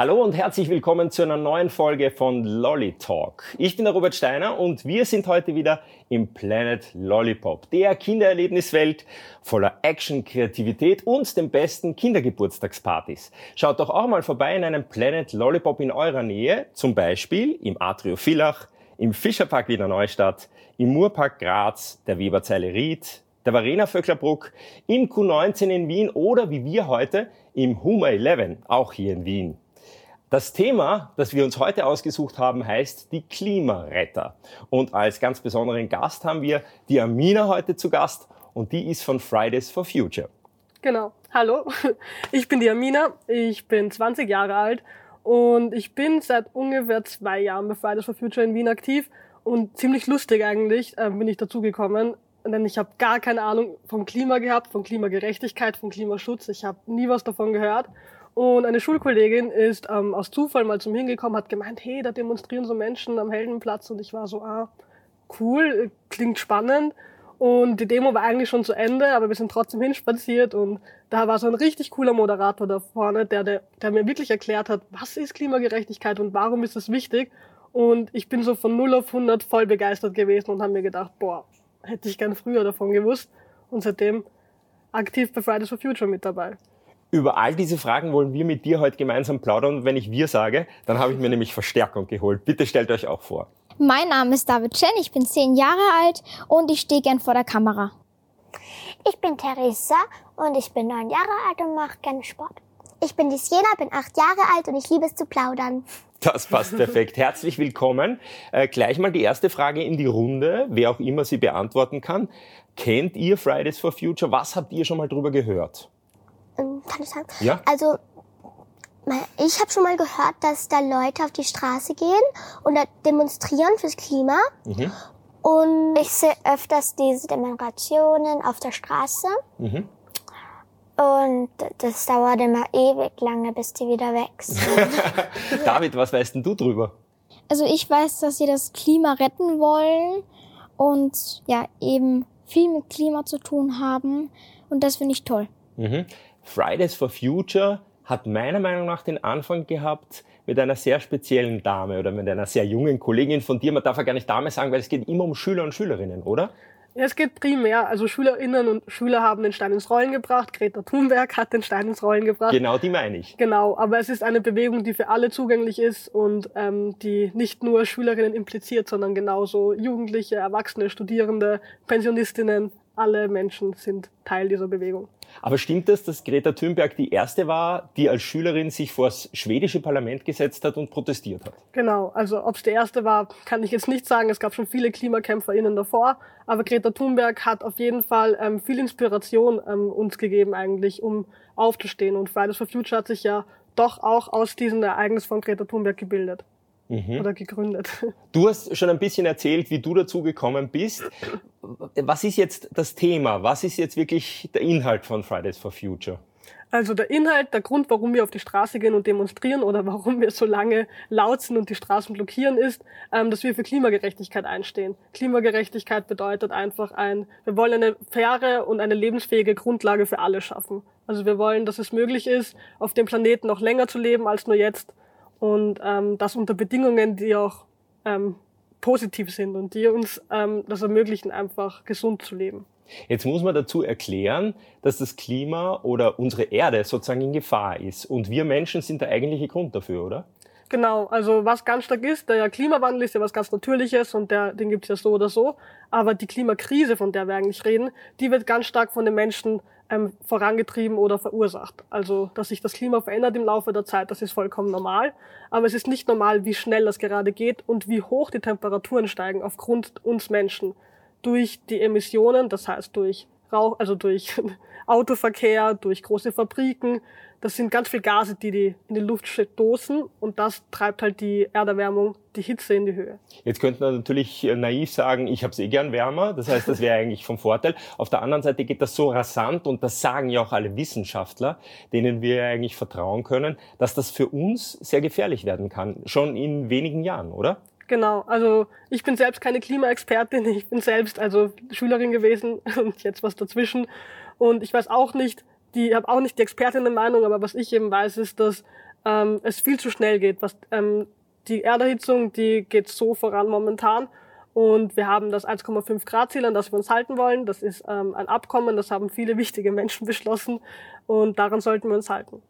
Hallo und herzlich willkommen zu einer neuen Folge von Lolly Talk. Ich bin der Robert Steiner und wir sind heute wieder im Planet Lollipop, der Kindererlebniswelt voller Action, Kreativität und den besten Kindergeburtstagspartys. Schaut doch auch mal vorbei in einem Planet Lollipop in eurer Nähe, zum Beispiel im Atrio Villach, im Fischerpark Wiener Neustadt, im Murpark Graz, der Weberzeile Ried, der Varena Vöcklerbruck, im Q19 in Wien oder wie wir heute im Huma 11, auch hier in Wien. Das Thema, das wir uns heute ausgesucht haben, heißt die Klimaretter. Und als ganz besonderen Gast haben wir die Amina heute zu Gast und die ist von Fridays for Future. Genau. Hallo, ich bin die Amina, ich bin 20 Jahre alt und ich bin seit ungefähr zwei Jahren bei Fridays for Future in Wien aktiv und ziemlich lustig eigentlich äh, bin ich dazugekommen, denn ich habe gar keine Ahnung vom Klima gehabt, von Klimagerechtigkeit, von Klimaschutz. Ich habe nie was davon gehört und eine Schulkollegin ist ähm, aus Zufall mal zum hingekommen, hat gemeint, hey, da demonstrieren so Menschen am Heldenplatz. Und ich war so, ah, cool, klingt spannend. Und die Demo war eigentlich schon zu Ende, aber wir sind trotzdem hinspaziert und da war so ein richtig cooler Moderator da vorne, der, der, der mir wirklich erklärt hat, was ist Klimagerechtigkeit und warum ist das wichtig. Und ich bin so von 0 auf 100 voll begeistert gewesen und habe mir gedacht, boah, hätte ich gern früher davon gewusst. Und seitdem aktiv bei Fridays for Future mit dabei. Über all diese Fragen wollen wir mit dir heute gemeinsam plaudern. Und wenn ich wir sage, dann habe ich mir nämlich Verstärkung geholt. Bitte stellt euch auch vor. Mein Name ist David Chen, ich bin zehn Jahre alt und ich stehe gern vor der Kamera. Ich bin Theresa und ich bin neun Jahre alt und mache gerne Sport. Ich bin die Siena, bin acht Jahre alt und ich liebe es zu plaudern. Das passt perfekt. Herzlich willkommen. Äh, gleich mal die erste Frage in die Runde, wer auch immer sie beantworten kann. Kennt ihr Fridays for Future? Was habt ihr schon mal drüber gehört? Ähm, kann ich sagen? Ja. Also ich habe schon mal gehört, dass da Leute auf die Straße gehen und da demonstrieren fürs Klima. Mhm. Und ich sehe öfters diese Demonstrationen auf der Straße. Mhm. Und das dauert immer ewig lange, bis die wieder wächst. David, was weißt denn du drüber? Also ich weiß, dass sie das Klima retten wollen und ja, eben viel mit Klima zu tun haben. Und das finde ich toll. Mhm. Fridays for Future hat meiner Meinung nach den Anfang gehabt mit einer sehr speziellen Dame oder mit einer sehr jungen Kollegin von dir. Man darf ja gar nicht Dame sagen, weil es geht immer um Schüler und Schülerinnen, oder? Ja, es geht primär, also Schülerinnen und Schüler haben den Stein ins Rollen gebracht, Greta Thunberg hat den Stein ins Rollen gebracht. Genau, die meine ich. Genau, aber es ist eine Bewegung, die für alle zugänglich ist und ähm, die nicht nur Schülerinnen impliziert, sondern genauso Jugendliche, Erwachsene, Studierende, Pensionistinnen, alle Menschen sind Teil dieser Bewegung. Aber stimmt es, dass Greta Thunberg die erste war, die als Schülerin sich vor das schwedische Parlament gesetzt hat und protestiert hat? Genau, also ob es die erste war, kann ich jetzt nicht sagen. Es gab schon viele KlimakämpferInnen davor, aber Greta Thunberg hat auf jeden Fall ähm, viel Inspiration ähm, uns gegeben eigentlich, um aufzustehen. Und Fridays for Future hat sich ja doch auch aus diesem Ereignis von Greta Thunberg gebildet mhm. oder gegründet. Du hast schon ein bisschen erzählt, wie du dazu gekommen bist. Was ist jetzt das Thema? Was ist jetzt wirklich der Inhalt von Fridays for Future? Also der Inhalt, der Grund, warum wir auf die Straße gehen und demonstrieren oder warum wir so lange laut sind und die Straßen blockieren, ist, ähm, dass wir für Klimagerechtigkeit einstehen. Klimagerechtigkeit bedeutet einfach ein, wir wollen eine faire und eine lebensfähige Grundlage für alle schaffen. Also wir wollen, dass es möglich ist, auf dem Planeten noch länger zu leben als nur jetzt und ähm, das unter Bedingungen, die auch ähm, positiv sind und die uns ähm, das ermöglichen, einfach gesund zu leben. Jetzt muss man dazu erklären, dass das Klima oder unsere Erde sozusagen in Gefahr ist. Und wir Menschen sind der eigentliche Grund dafür, oder? Genau, also was ganz stark ist, der Klimawandel ist ja was ganz Natürliches und der, den gibt's ja so oder so. Aber die Klimakrise, von der wir eigentlich reden, die wird ganz stark von den Menschen ähm, vorangetrieben oder verursacht. Also, dass sich das Klima verändert im Laufe der Zeit, das ist vollkommen normal. Aber es ist nicht normal, wie schnell das gerade geht und wie hoch die Temperaturen steigen aufgrund uns Menschen durch die Emissionen, das heißt durch Rauch, also durch Autoverkehr, durch große Fabriken, das sind ganz viel Gase, die die in die Luft stoßen und das treibt halt die Erderwärmung, die Hitze in die Höhe. Jetzt könnte man natürlich äh, naiv sagen, ich habe es eh gern wärmer, das heißt, das wäre eigentlich vom Vorteil. Auf der anderen Seite geht das so rasant und das sagen ja auch alle Wissenschaftler, denen wir eigentlich vertrauen können, dass das für uns sehr gefährlich werden kann, schon in wenigen Jahren, oder? Genau, also ich bin selbst keine Klimaexpertin, ich bin selbst also Schülerin gewesen und jetzt was dazwischen und ich weiß auch nicht, die habe auch nicht die Expertinnenmeinung, aber was ich eben weiß, ist, dass ähm, es viel zu schnell geht. Was, ähm, die Erderhitzung, die geht so voran momentan. Und wir haben das 1,5 Grad Ziel, an das wir uns halten wollen. Das ist ähm, ein Abkommen, das haben viele wichtige Menschen beschlossen. Und daran sollten wir uns halten.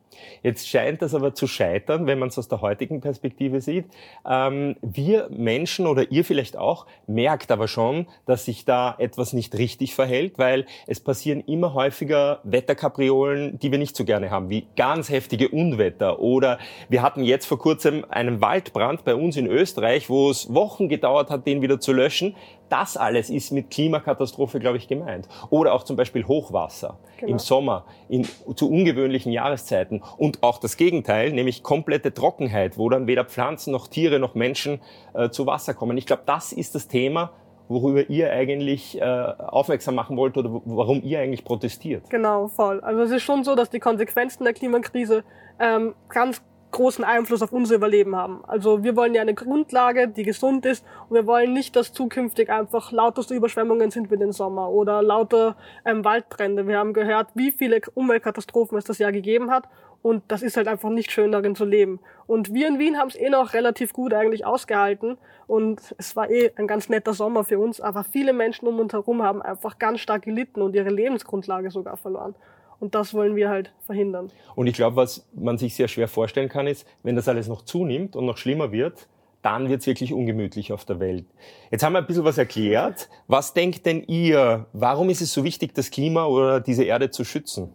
Jetzt scheint das aber zu scheitern, wenn man es aus der heutigen Perspektive sieht. Ähm, wir Menschen oder ihr vielleicht auch merkt aber schon, dass sich da etwas nicht richtig verhält, weil es passieren immer häufiger Wetterkapriolen, die wir nicht so gerne haben, wie ganz heftige Unwetter oder wir hatten jetzt vor kurzem einen Waldbrand bei uns in Österreich, wo es Wochen gedauert hat, den wieder zu löschen. Das alles ist mit Klimakatastrophe, glaube ich, gemeint. Oder auch zum Beispiel Hochwasser genau. im Sommer, in, zu ungewöhnlichen Jahreszeiten. Und auch das Gegenteil, nämlich komplette Trockenheit, wo dann weder Pflanzen noch Tiere noch Menschen äh, zu Wasser kommen. Ich glaube, das ist das Thema, worüber ihr eigentlich äh, aufmerksam machen wollt oder warum ihr eigentlich protestiert. Genau, voll. Also es ist schon so, dass die Konsequenzen der Klimakrise ähm, ganz großen Einfluss auf unser Überleben haben. Also wir wollen ja eine Grundlage, die gesund ist und wir wollen nicht, dass zukünftig einfach lauterste Überschwemmungen sind wie den Sommer oder lauter ähm, Waldbrände. Wir haben gehört, wie viele Umweltkatastrophen es das Jahr gegeben hat und das ist halt einfach nicht schön darin zu leben. Und wir in Wien haben es eh noch relativ gut eigentlich ausgehalten und es war eh ein ganz netter Sommer für uns, aber viele Menschen um uns herum haben einfach ganz stark gelitten und ihre Lebensgrundlage sogar verloren. Und das wollen wir halt verhindern. Und ich glaube, was man sich sehr schwer vorstellen kann, ist, wenn das alles noch zunimmt und noch schlimmer wird, dann wird es wirklich ungemütlich auf der Welt. Jetzt haben wir ein bisschen was erklärt. Was denkt denn ihr, warum ist es so wichtig, das Klima oder diese Erde zu schützen?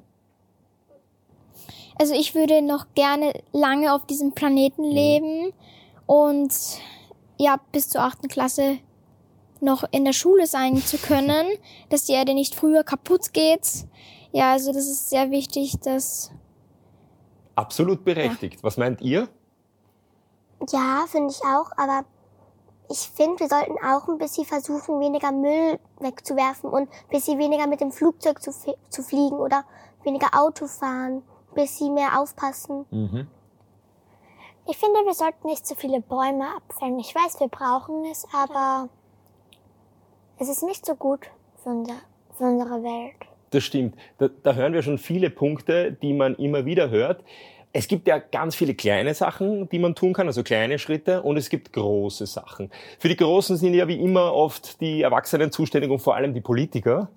Also ich würde noch gerne lange auf diesem Planeten mhm. leben und ja, bis zur achten Klasse noch in der Schule sein zu können, dass die Erde nicht früher kaputt geht. Ja, also das ist sehr wichtig, dass. Absolut berechtigt. Ja. Was meint ihr? Ja, finde ich auch, aber ich finde, wir sollten auch ein bisschen versuchen, weniger Müll wegzuwerfen und ein bisschen weniger mit dem Flugzeug zu, zu fliegen oder weniger Auto fahren, ein bisschen mehr aufpassen. Mhm. Ich finde, wir sollten nicht zu viele Bäume abfällen. Ich weiß, wir brauchen es, aber es ist nicht so gut für, unser, für unsere Welt. Das stimmt. Da, da hören wir schon viele Punkte, die man immer wieder hört. Es gibt ja ganz viele kleine Sachen, die man tun kann, also kleine Schritte, und es gibt große Sachen. Für die Großen sind ja wie immer oft die Erwachsenen zuständig und vor allem die Politiker.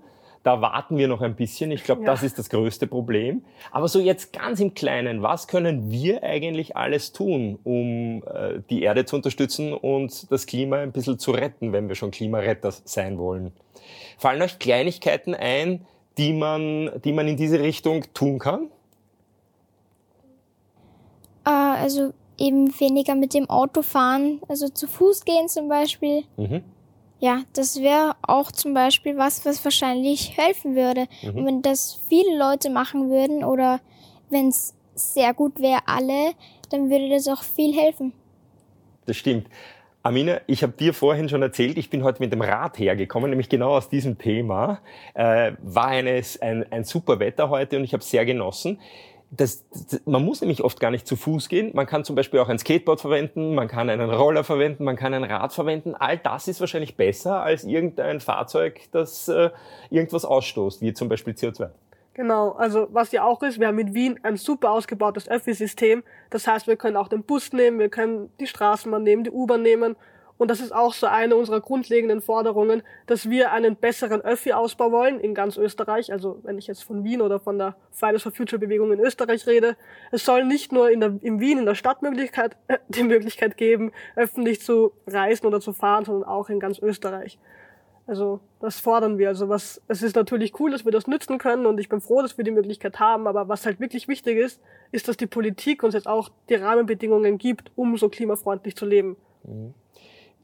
Da warten wir noch ein bisschen. Ich glaube, ja. das ist das größte Problem. Aber so jetzt ganz im Kleinen, was können wir eigentlich alles tun, um äh, die Erde zu unterstützen und das Klima ein bisschen zu retten, wenn wir schon Klimaretter sein wollen? Fallen euch Kleinigkeiten ein, die man, die man in diese Richtung tun kann? Äh, also eben weniger mit dem Auto fahren, also zu Fuß gehen zum Beispiel. Mhm. Ja, das wäre auch zum Beispiel was, was wahrscheinlich helfen würde. Mhm. Und wenn das viele Leute machen würden oder wenn es sehr gut wäre, alle, dann würde das auch viel helfen. Das stimmt. Amina, ich habe dir vorhin schon erzählt, ich bin heute mit dem Rad hergekommen, nämlich genau aus diesem Thema. Äh, war eines, ein, ein super Wetter heute und ich habe sehr genossen. Das, das, man muss nämlich oft gar nicht zu Fuß gehen. Man kann zum Beispiel auch ein Skateboard verwenden, man kann einen Roller verwenden, man kann ein Rad verwenden. All das ist wahrscheinlich besser als irgendein Fahrzeug, das äh, irgendwas ausstoßt, wie zum Beispiel CO2. Genau, also was ja auch ist, wir haben mit Wien ein super ausgebautes Öffi-System. Das heißt, wir können auch den Bus nehmen, wir können die Straßenbahn nehmen, die U-Bahn nehmen. Und das ist auch so eine unserer grundlegenden Forderungen, dass wir einen besseren Öffi-Ausbau wollen in ganz Österreich. Also wenn ich jetzt von Wien oder von der Fridays for Future Bewegung in Österreich rede, es soll nicht nur in, der, in Wien in der Stadtmöglichkeit äh, die Möglichkeit geben, öffentlich zu reisen oder zu fahren, sondern auch in ganz Österreich. Also das fordern wir. Also was, es ist natürlich cool, dass wir das nützen können und ich bin froh, dass wir die Möglichkeit haben. Aber was halt wirklich wichtig ist, ist, dass die Politik uns jetzt auch die Rahmenbedingungen gibt, um so klimafreundlich zu leben. Mhm.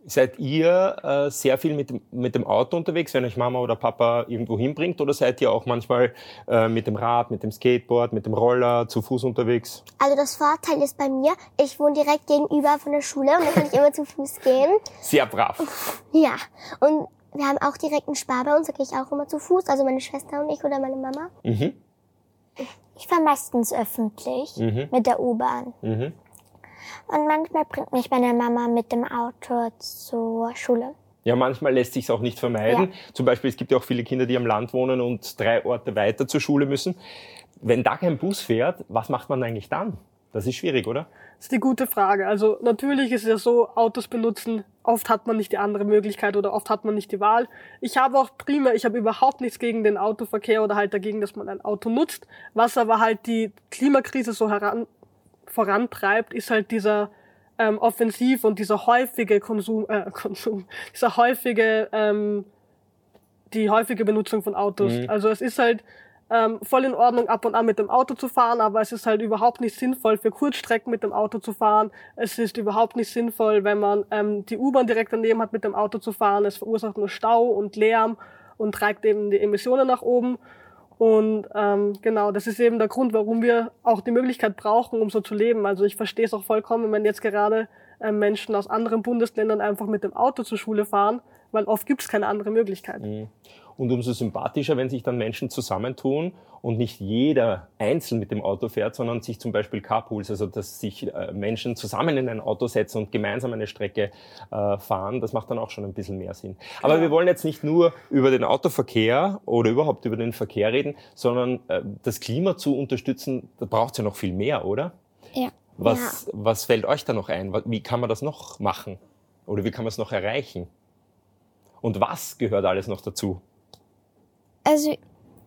Seid ihr äh, sehr viel mit, mit dem Auto unterwegs, wenn euch Mama oder Papa irgendwo hinbringt? Oder seid ihr auch manchmal äh, mit dem Rad, mit dem Skateboard, mit dem Roller zu Fuß unterwegs? Also das Vorteil ist bei mir, ich wohne direkt gegenüber von der Schule und da kann ich immer zu Fuß gehen. Sehr brav. Ja, und wir haben auch direkt einen Spar bei uns, da gehe ich auch immer zu Fuß, also meine Schwester und ich oder meine Mama. Mhm. Ich fahre meistens öffentlich mhm. mit der U-Bahn. Mhm. Und manchmal bringt mich meine Mama mit dem Auto zur Schule. Ja, manchmal lässt sich auch nicht vermeiden. Ja. Zum Beispiel, es gibt ja auch viele Kinder, die am Land wohnen und drei Orte weiter zur Schule müssen. wenn da kein Bus fährt, was macht man eigentlich dann? Das ist schwierig, oder? Das ist die gute Frage. Also natürlich ist es ja so, Autos benutzen, oft hat man nicht die andere Möglichkeit oder oft hat man nicht die Wahl. Ich habe auch prima, ich habe überhaupt nichts gegen den Autoverkehr oder halt dagegen, dass man ein Auto nutzt. Was aber halt die Klimakrise so heran, vorantreibt, ist halt dieser ähm, Offensiv und dieser häufige Konsum, äh, Konsum, dieser häufige, ähm, die häufige Benutzung von Autos. Mhm. Also es ist halt ähm, voll in Ordnung, ab und an mit dem Auto zu fahren, aber es ist halt überhaupt nicht sinnvoll, für Kurzstrecken mit dem Auto zu fahren. Es ist überhaupt nicht sinnvoll, wenn man ähm, die U-Bahn direkt daneben hat, mit dem Auto zu fahren. Es verursacht nur Stau und Lärm und trägt eben die Emissionen nach oben. Und ähm, genau, das ist eben der Grund, warum wir auch die Möglichkeit brauchen, um so zu leben. Also ich verstehe es auch vollkommen, wenn jetzt gerade äh, Menschen aus anderen Bundesländern einfach mit dem Auto zur Schule fahren, weil oft gibt es keine andere Möglichkeit. Mhm und umso sympathischer, wenn sich dann Menschen zusammentun und nicht jeder einzeln mit dem Auto fährt, sondern sich zum Beispiel Carpools, also dass sich äh, Menschen zusammen in ein Auto setzen und gemeinsam eine Strecke äh, fahren, das macht dann auch schon ein bisschen mehr Sinn. Aber ja. wir wollen jetzt nicht nur über den Autoverkehr oder überhaupt über den Verkehr reden, sondern äh, das Klima zu unterstützen, da braucht es ja noch viel mehr, oder? Ja. Was, ja. was fällt euch da noch ein? Wie kann man das noch machen? Oder wie kann man es noch erreichen? Und was gehört alles noch dazu? Also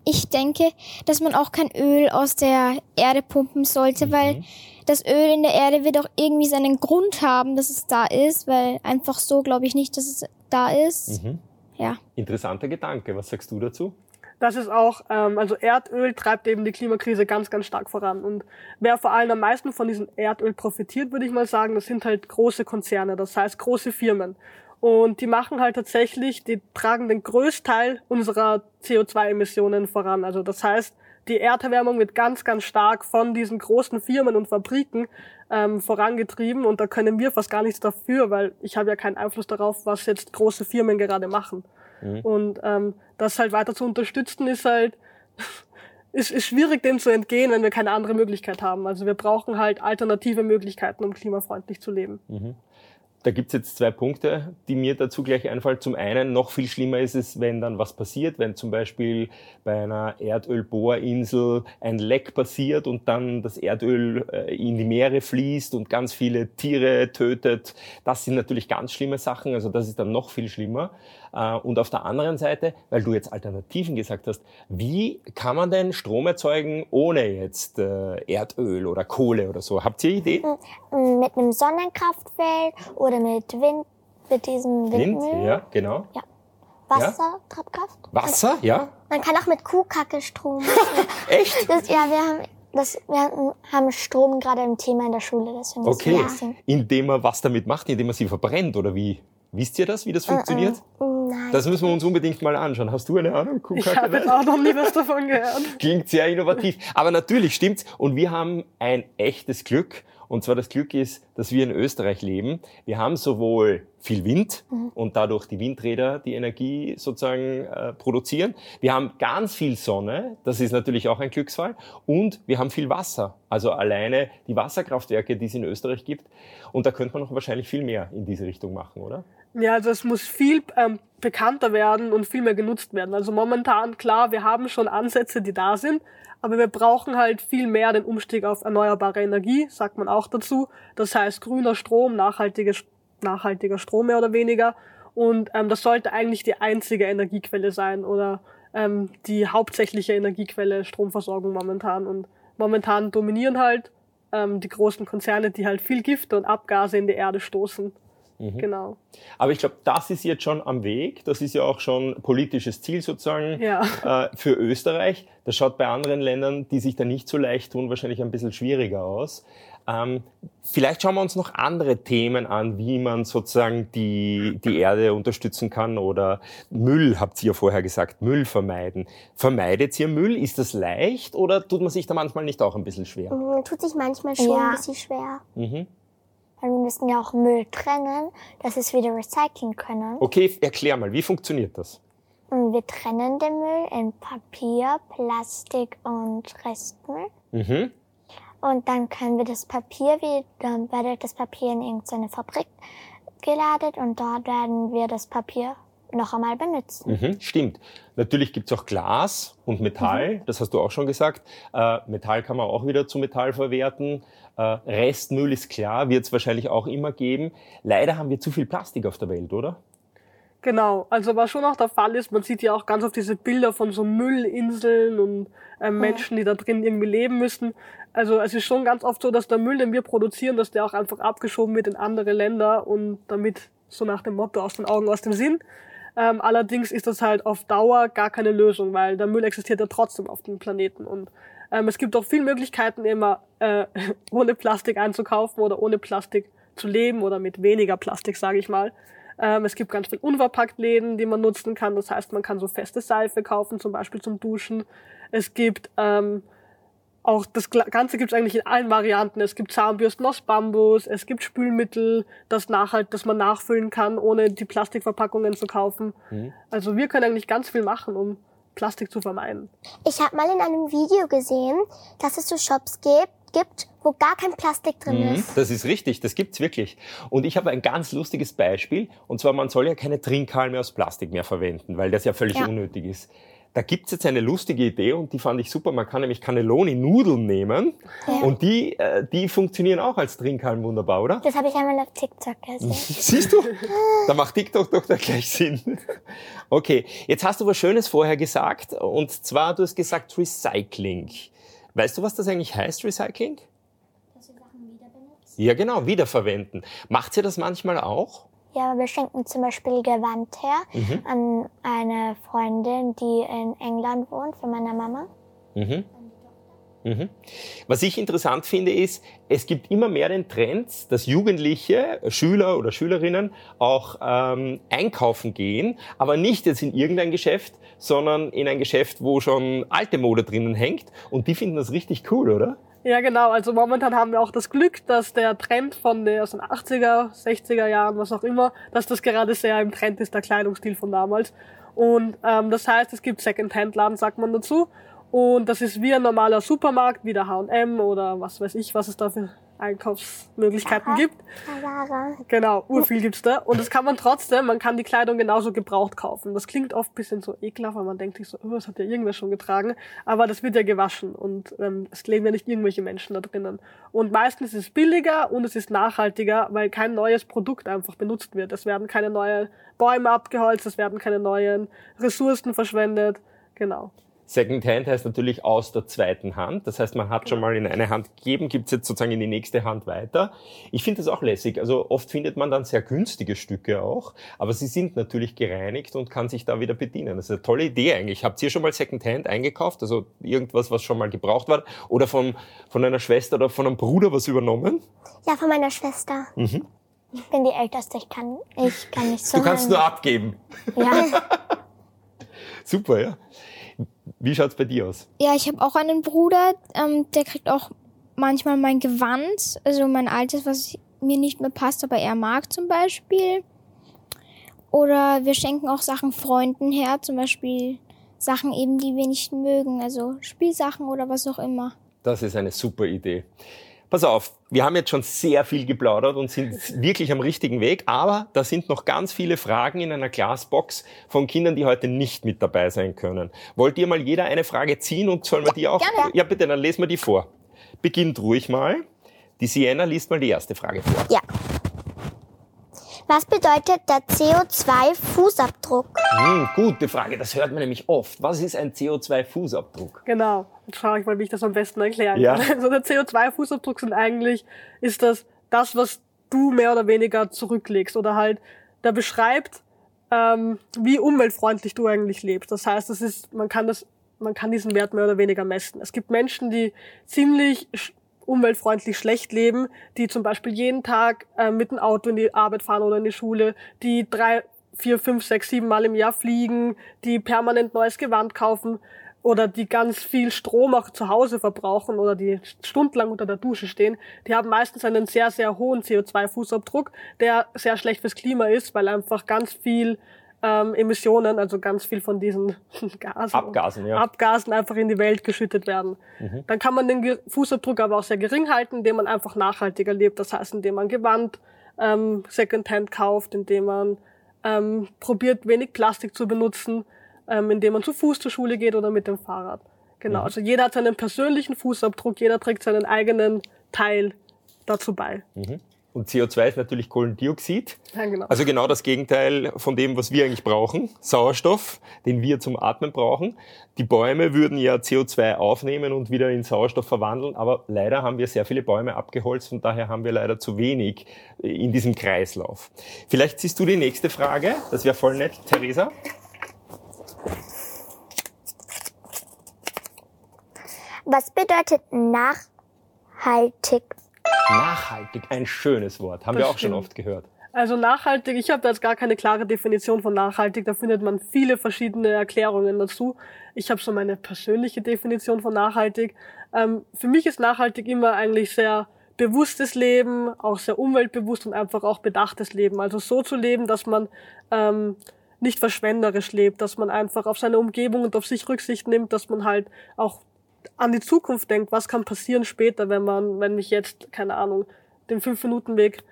ich denke, dass man auch kein Öl aus der Erde pumpen sollte, mhm. weil das Öl in der Erde wird auch irgendwie seinen Grund haben, dass es da ist, weil einfach so glaube ich nicht, dass es da ist. Mhm. Ja. Interessanter Gedanke. Was sagst du dazu? Das ist auch, ähm, also Erdöl treibt eben die Klimakrise ganz, ganz stark voran. Und wer vor allem am meisten von diesem Erdöl profitiert, würde ich mal sagen, das sind halt große Konzerne, das heißt große Firmen. Und die machen halt tatsächlich, die tragen den Größteil unserer CO2-Emissionen voran. Also das heißt, die Erderwärmung wird ganz, ganz stark von diesen großen Firmen und Fabriken ähm, vorangetrieben und da können wir fast gar nichts dafür, weil ich habe ja keinen Einfluss darauf, was jetzt große Firmen gerade machen. Mhm. Und ähm, das halt weiter zu unterstützen ist halt ist, ist schwierig, dem zu entgehen, wenn wir keine andere Möglichkeit haben. Also wir brauchen halt alternative Möglichkeiten, um klimafreundlich zu leben. Mhm. Da gibt's jetzt zwei Punkte, die mir dazu gleich einfallen. Zum einen, noch viel schlimmer ist es, wenn dann was passiert, wenn zum Beispiel bei einer Erdölbohrinsel ein Leck passiert und dann das Erdöl äh, in die Meere fließt und ganz viele Tiere tötet. Das sind natürlich ganz schlimme Sachen, also das ist dann noch viel schlimmer. Äh, und auf der anderen Seite, weil du jetzt Alternativen gesagt hast, wie kann man denn Strom erzeugen ohne jetzt äh, Erdöl oder Kohle oder so? Habt ihr Ideen? Mit einem Sonnenkraftfeld oder mit Wind, mit diesem Windmüll. Wind, ja, genau. Ja. Wasserkraft. Wasser, ja? Man kann auch mit Kuhkacke Strom. Echt? Das, ja, wir haben das, wir haben Strom gerade im Thema in der Schule. Deswegen okay, indem man was damit macht, indem man sie verbrennt oder wie? Wisst ihr das, wie das funktioniert? Uh -uh. Nein. Das müssen wir uns unbedingt mal anschauen. Hast du eine Ahnung? Kuhkacke? Ich habe auch noch nie was davon gehört. Klingt sehr innovativ. Aber natürlich stimmt's. Und wir haben ein echtes Glück. Und zwar das Glück ist, dass wir in Österreich leben. Wir haben sowohl viel Wind mhm. und dadurch die Windräder die Energie sozusagen äh, produzieren. Wir haben ganz viel Sonne, das ist natürlich auch ein Glücksfall. Und wir haben viel Wasser, also alleine die Wasserkraftwerke, die es in Österreich gibt. Und da könnte man noch wahrscheinlich viel mehr in diese Richtung machen, oder? Ja, also es muss viel ähm, bekannter werden und viel mehr genutzt werden. Also momentan, klar, wir haben schon Ansätze, die da sind, aber wir brauchen halt viel mehr den Umstieg auf erneuerbare Energie, sagt man auch dazu. Das heißt grüner Strom, nachhaltige, nachhaltiger Strom mehr oder weniger. Und ähm, das sollte eigentlich die einzige Energiequelle sein oder ähm, die hauptsächliche Energiequelle Stromversorgung momentan. Und momentan dominieren halt ähm, die großen Konzerne, die halt viel Gifte und Abgase in die Erde stoßen. Mhm. Genau. Aber ich glaube, das ist jetzt schon am Weg. Das ist ja auch schon politisches Ziel sozusagen ja. äh, für Österreich. Das schaut bei anderen Ländern, die sich da nicht so leicht tun, wahrscheinlich ein bisschen schwieriger aus. Ähm, vielleicht schauen wir uns noch andere Themen an, wie man sozusagen die, die Erde unterstützen kann oder Müll, habt ihr ja vorher gesagt, Müll vermeiden. Vermeidet ihr Müll? Ist das leicht oder tut man sich da manchmal nicht auch ein bisschen schwer? Man tut sich manchmal schon ja. ein bisschen schwer. Mhm. Weil wir müssen ja auch Müll trennen, dass wir es wieder recyceln können. Okay, erklär mal, wie funktioniert das? Wir trennen den Müll in Papier, Plastik und Restmüll. Mhm. Und dann können wir das Papier wieder, dann wird das Papier in irgendeine Fabrik geladen und dort werden wir das Papier noch einmal benutzen. Mhm, stimmt. Natürlich gibt's auch Glas und Metall, mhm. das hast du auch schon gesagt. Äh, Metall kann man auch wieder zu Metall verwerten. Äh, Restmüll ist klar, wird es wahrscheinlich auch immer geben. Leider haben wir zu viel Plastik auf der Welt, oder? Genau, also was schon auch der Fall ist, man sieht ja auch ganz oft diese Bilder von so Müllinseln und äh, Menschen, die da drin irgendwie leben müssen. Also es ist schon ganz oft so, dass der Müll, den wir produzieren, dass der auch einfach abgeschoben wird in andere Länder und damit so nach dem Motto aus den Augen, aus dem Sinn. Ähm, allerdings ist das halt auf Dauer gar keine Lösung, weil der Müll existiert ja trotzdem auf dem Planeten. Und ähm, es gibt auch viele Möglichkeiten, immer äh, ohne Plastik einzukaufen oder ohne Plastik zu leben oder mit weniger Plastik, sage ich mal. Ähm, es gibt ganz viel Unverpacktläden, die man nutzen kann. Das heißt, man kann so feste Seife kaufen, zum Beispiel zum Duschen. Es gibt ähm, auch das Ganze gibt es eigentlich in allen Varianten. Es gibt Zahnbürsten aus Bambus, es gibt Spülmittel, das, nachhalt, das man nachfüllen kann, ohne die Plastikverpackungen zu kaufen. Mhm. Also wir können eigentlich ganz viel machen, um Plastik zu vermeiden. Ich habe mal in einem Video gesehen, dass es so Shops gibt, gibt, wo gar kein Plastik drin mhm, ist. Das ist richtig, das gibt's wirklich. Und ich habe ein ganz lustiges Beispiel. Und zwar, man soll ja keine Trinkhalme aus Plastik mehr verwenden, weil das ja völlig ja. unnötig ist. Da gibt's jetzt eine lustige Idee und die fand ich super. Man kann nämlich Cannelloni-Nudeln nehmen ja. und die, äh, die funktionieren auch als Trinkhalm wunderbar, oder? Das habe ich einmal auf TikTok gesehen. Siehst du? Da macht TikTok doch da gleich Sinn. Okay, jetzt hast du was Schönes vorher gesagt und zwar, du hast gesagt Recycling. Weißt du, was das eigentlich heißt, Recycling? Dass wir Sachen wieder benutzen. Ja, genau, wiederverwenden. Macht ihr das manchmal auch? Ja, wir schenken zum Beispiel Gewand her mhm. an eine Freundin, die in England wohnt, von meiner Mama. Mhm. Mhm. Was ich interessant finde, ist, es gibt immer mehr den Trend, dass Jugendliche, Schüler oder Schülerinnen auch ähm, einkaufen gehen, aber nicht jetzt in irgendein Geschäft, sondern in ein Geschäft, wo schon alte Mode drinnen hängt. Und die finden das richtig cool, oder? Ja, genau. Also momentan haben wir auch das Glück, dass der Trend von den 80er, 60er Jahren, was auch immer, dass das gerade sehr im Trend ist, der Kleidungsstil von damals. Und ähm, das heißt, es gibt Second-Hand-Laden, sagt man dazu. Und das ist wie ein normaler Supermarkt, wie der H&M oder was weiß ich, was es da für Einkaufsmöglichkeiten Aha. gibt. Aha. Genau, urviel gibt's da. Und das kann man trotzdem, man kann die Kleidung genauso gebraucht kaufen. Das klingt oft bisschen so ekelhaft, weil man denkt sich so, oh, das hat ja irgendwer schon getragen. Aber das wird ja gewaschen und ähm, es leben ja nicht irgendwelche Menschen da drinnen. Und meistens ist es billiger und es ist nachhaltiger, weil kein neues Produkt einfach benutzt wird. Es werden keine neuen Bäume abgeholzt, es werden keine neuen Ressourcen verschwendet. Genau. Secondhand heißt natürlich aus der zweiten Hand. Das heißt, man hat schon mal in eine Hand gegeben, gibt es jetzt sozusagen in die nächste Hand weiter. Ich finde das auch lässig. Also oft findet man dann sehr günstige Stücke auch, aber sie sind natürlich gereinigt und kann sich da wieder bedienen. Das ist eine tolle Idee eigentlich. Habt ihr schon mal Secondhand eingekauft? Also irgendwas, was schon mal gebraucht war? Oder von, von einer Schwester oder von einem Bruder was übernommen? Ja, von meiner Schwester. Mhm. Ich bin die Älteste, ich kann, ich kann nicht so. Du kannst nur abgeben. Ja. Super, ja. Wie schaut's bei dir aus? Ja, ich habe auch einen Bruder, ähm, der kriegt auch manchmal mein Gewand, also mein altes, was mir nicht mehr passt, aber er mag zum Beispiel. Oder wir schenken auch Sachen Freunden her, zum Beispiel Sachen eben, die wir nicht mögen, also Spielsachen oder was auch immer. Das ist eine super Idee. Pass auf, wir haben jetzt schon sehr viel geplaudert und sind wirklich am richtigen Weg, aber da sind noch ganz viele Fragen in einer Glasbox von Kindern, die heute nicht mit dabei sein können. Wollt ihr mal jeder eine Frage ziehen und sollen wir die auch? Gerne. Ja, bitte, dann lesen wir die vor. Beginnt ruhig mal. Die Sienna liest mal die erste Frage vor. Ja. Was bedeutet der CO2-Fußabdruck? Hm, gute Frage, das hört man nämlich oft. Was ist ein CO2-Fußabdruck? Genau, jetzt schaue ich mal, wie ich das am besten erklären ja. kann. Also der CO2-Fußabdruck sind eigentlich, ist das das, was du mehr oder weniger zurücklegst oder halt, der beschreibt, ähm, wie umweltfreundlich du eigentlich lebst. Das heißt, das ist, man kann das, man kann diesen Wert mehr oder weniger messen. Es gibt Menschen, die ziemlich umweltfreundlich schlecht leben, die zum Beispiel jeden Tag äh, mit dem Auto in die Arbeit fahren oder in die Schule, die drei, vier, fünf, sechs, sieben Mal im Jahr fliegen, die permanent neues Gewand kaufen oder die ganz viel Strom auch zu Hause verbrauchen oder die stundenlang unter der Dusche stehen, die haben meistens einen sehr, sehr hohen CO2-Fußabdruck, der sehr schlecht fürs Klima ist, weil einfach ganz viel ähm, Emissionen, also ganz viel von diesen Gasen, Abgasen, ja. Abgasen einfach in die Welt geschüttet werden. Mhm. Dann kann man den Fußabdruck aber auch sehr gering halten, indem man einfach nachhaltiger lebt. Das heißt, indem man Gewand ähm, Secondhand kauft, indem man ähm, probiert wenig Plastik zu benutzen, ähm, indem man zu Fuß zur Schule geht oder mit dem Fahrrad. Genau, mhm. also jeder hat seinen persönlichen Fußabdruck, jeder trägt seinen eigenen Teil dazu bei. Mhm. Und CO2 ist natürlich Kohlendioxid. Ja, genau. Also genau das Gegenteil von dem, was wir eigentlich brauchen. Sauerstoff, den wir zum Atmen brauchen. Die Bäume würden ja CO2 aufnehmen und wieder in Sauerstoff verwandeln, aber leider haben wir sehr viele Bäume abgeholzt und daher haben wir leider zu wenig in diesem Kreislauf. Vielleicht siehst du die nächste Frage. Das wäre voll nett, Theresa. Was bedeutet nachhaltig? Nachhaltig, ein schönes Wort. Haben Das wir auch schon stimmt. oft gehört. Also nachhaltig, ich habe da jetzt gar keine klare Definition von nachhaltig, da findet man viele verschiedene Erklärungen dazu. Ich habe so meine persönliche Definition von nachhaltig. Ähm, für mich ist nachhaltig immer eigentlich sehr bewusstes Leben, auch sehr umweltbewusst und einfach auch bedachtes Leben. Also so zu leben, dass man ähm, nicht verschwenderisch lebt, dass man einfach auf seine Umgebung und auf sich Rücksicht nimmt, dass man halt auch an die Zukunft denkt, was kann passieren später, wenn man, wenn ich jetzt, keine Ahnung, den Fünf-Minuten-Weg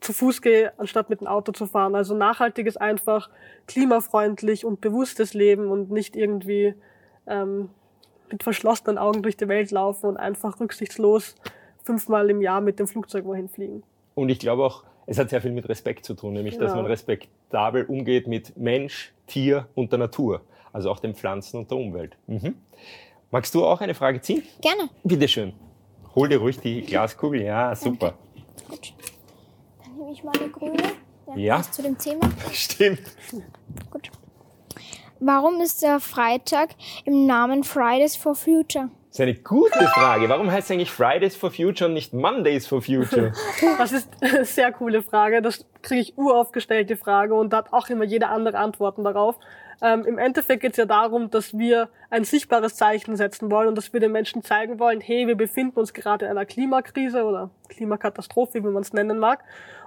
zu Fuß gehe, anstatt mit dem Auto zu fahren. Also nachhaltig ist einfach klimafreundlich und bewusstes Leben und nicht irgendwie ähm, mit verschlossenen Augen durch die Welt laufen und einfach rücksichtslos fünfmal im Jahr mit dem Flugzeug wohin fliegen. Und ich glaube auch, es hat sehr viel mit Respekt zu tun, nämlich dass Genau. man respektabel umgeht mit Mensch, Tier und der Natur, also auch den Pflanzen und der Umwelt. Mhm. Magst du auch eine Frage ziehen? Gerne. Bitte schön. Hol dir ruhig die Glaskugel. Ja, super. Gut. Dann nehme ich mal eine grüne. Ja. passt Zu dem Thema. Stimmt. Gut. Warum ist der Freitag im Namen Fridays for Future? Das ist eine gute Frage. Warum heißt es eigentlich Fridays for Future und nicht Mondays for Future? Das ist eine sehr coole Frage. Das kriege ich urauf gestellt, die Frage, und da hat auch immer jeder andere Antworten darauf. Ähm, Im Endeffekt geht es ja darum, dass wir ein sichtbares Zeichen setzen wollen und dass wir den Menschen zeigen wollen, hey, wir befinden uns gerade in einer Klimakrise oder Klimakatastrophe, wie man es nennen mag.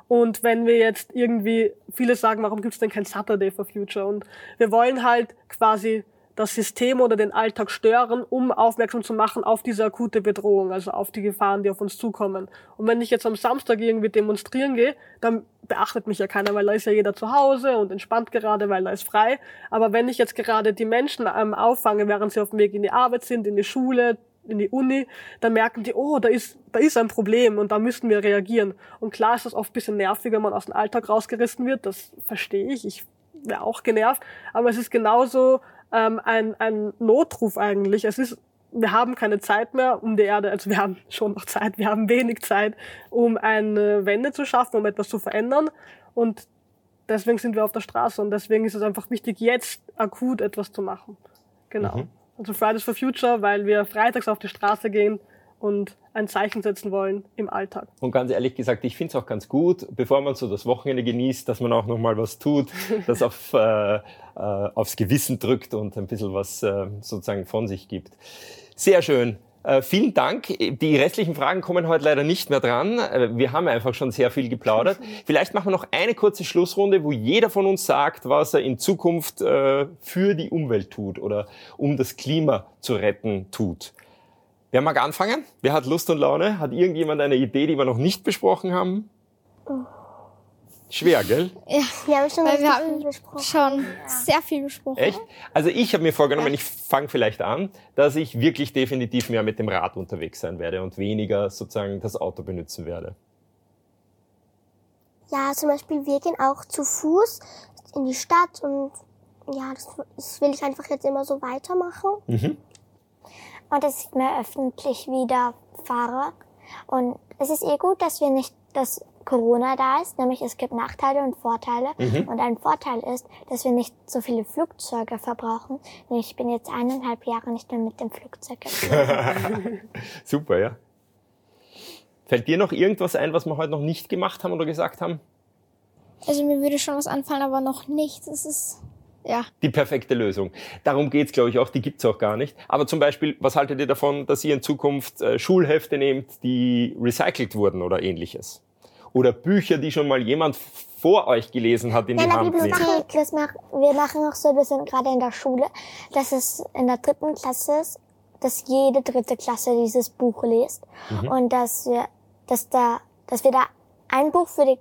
Und wenn wir jetzt irgendwie, viele sagen, warum gibt es denn kein Saturday for Future? Und wir wollen halt quasi das System oder den Alltag stören, um aufmerksam zu machen auf diese akute Bedrohung, also auf die Gefahren, die auf uns zukommen. Und wenn ich jetzt am Samstag irgendwie demonstrieren gehe, dann beachtet mich ja keiner, weil da ist ja jeder zu Hause und entspannt gerade, weil da ist frei. Aber wenn ich jetzt gerade die Menschen ähm, auffange, während sie auf dem Weg in die Arbeit sind, in die Schule, in die Uni, dann merken die, oh, da ist, da ist ein Problem und da müssen wir reagieren. Und klar ist das oft ein bisschen nervig, wenn man aus dem Alltag rausgerissen wird, das verstehe ich, ich wäre auch genervt, aber es ist genauso ähm, ein, ein Notruf eigentlich. Es ist, wir haben keine Zeit mehr, um die Erde, also wir haben schon noch Zeit, wir haben wenig Zeit, um eine Wende zu schaffen, um etwas zu verändern und deswegen sind wir auf der Straße und deswegen ist es einfach wichtig, jetzt akut etwas zu machen. Genau. Also Fridays for Future, weil wir freitags auf die Straße gehen und ein Zeichen setzen wollen im Alltag. Und ganz ehrlich gesagt, ich finde es auch ganz gut, bevor man so das Wochenende genießt, dass man auch nochmal was tut, das auf, äh, äh, aufs Gewissen drückt und ein bisschen was äh, sozusagen von sich gibt. Sehr schön. Äh, vielen Dank. Die restlichen Fragen kommen heute leider nicht mehr dran. Äh, Wir haben einfach schon sehr viel geplaudert. Vielleicht machen wir noch eine kurze Schlussrunde, wo jeder von uns sagt, was er in Zukunft äh, für die Umwelt tut oder um das Klima zu retten tut. Wer mag anfangen? Wer hat Lust und Laune? Hat irgendjemand eine Idee, die wir noch nicht besprochen haben? Schwer, gell? Ja, Wir haben schon weil wir haben schon sehr viel besprochen. Echt? Also ich habe mir vorgenommen, ich fange vielleicht an, dass ich wirklich definitiv mehr mit dem Rad unterwegs sein werde und weniger sozusagen das Auto benutzen werde. Ja, zum Beispiel, wir gehen auch zu Fuß in die Stadt und ja, das, das will ich einfach jetzt immer so weitermachen. Und dass ich mehr öffentlich wieder fahre. Und es ist eh gut, dass wir nicht, dass Corona da ist, nämlich es gibt Nachteile und Vorteile. Und ein Vorteil ist, dass wir nicht so viele Flugzeuge verbrauchen. Ich bin jetzt eineinhalb Jahre nicht mehr mit dem Flugzeug geflogen. Super, ja. Fällt dir noch irgendwas ein, was wir heute noch nicht gemacht haben oder gesagt haben? Also mir würde schon was anfallen, aber noch nichts. Es ist, ja. Die perfekte Lösung. Darum geht's, glaube ich, auch. Die gibt's auch gar nicht. Aber zum Beispiel, was haltet ihr davon, dass ihr in Zukunft äh, Schulhefte nehmt, die recycelt wurden oder ähnliches? Oder Bücher, die schon mal jemand vor euch gelesen hat, in die Ja, der Hand? Bibliothek. Das mach, wir machen auch so, wir sind gerade in der Schule, dass es in der dritten Klasse ist, dass jede dritte Klasse dieses Buch liest und dass wir, dass da, dass wir da ein Buch für die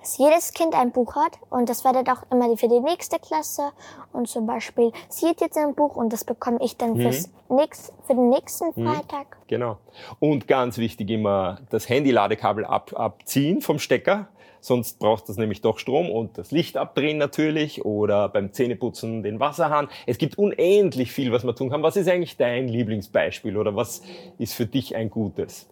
dass jedes Kind ein Buch hat und das werdet auch immer für die nächste Klasse und zum Beispiel sie hat jetzt ein Buch und das bekomme ich dann fürs nächst, für den nächsten Freitag. Genau. Und ganz wichtig immer das Handy-Ladekabel ab, abziehen vom Stecker. Sonst braucht das nämlich doch Strom und das Licht abdrehen natürlich oder beim Zähneputzen den Wasserhahn. Es gibt unendlich viel, was man tun kann. Was ist eigentlich dein Lieblingsbeispiel oder was ist für dich ein gutes?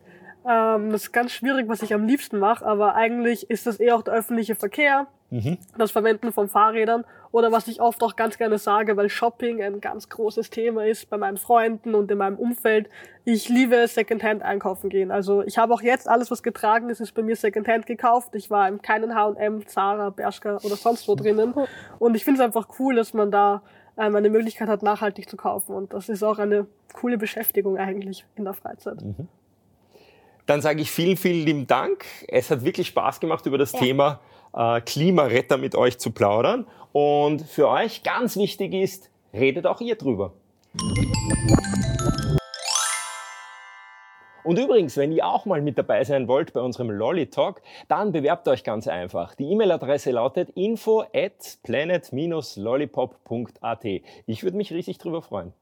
Ähm, das ist ganz schwierig, was ich am liebsten mache, aber eigentlich ist das eher auch der öffentliche Verkehr, mhm. das Verwenden von Fahrrädern oder was ich oft auch ganz gerne sage, weil Shopping ein ganz großes Thema ist bei meinen Freunden und in meinem Umfeld. Ich liebe Secondhand einkaufen gehen. Also ich habe auch jetzt alles, was getragen ist, ist bei mir Secondhand gekauft. Ich war in keinen H&M, Zara, Bershka oder sonst wo drinnen und ich finde es einfach cool, dass man da ähm, eine Möglichkeit hat, nachhaltig zu kaufen und das ist auch eine coole Beschäftigung eigentlich in der Freizeit. Mhm. Dann sage ich vielen, vielen lieben Dank. Es hat wirklich Spaß gemacht, über das ja. Thema äh, Klimaretter mit euch zu plaudern. Und für euch ganz wichtig ist, redet auch ihr drüber. Und übrigens, wenn ihr auch mal mit dabei sein wollt bei unserem Lolly Talk, dann bewerbt euch ganz einfach. Die E-Mail-Adresse lautet info at planet-lollipop.at. Ich würde mich riesig drüber freuen.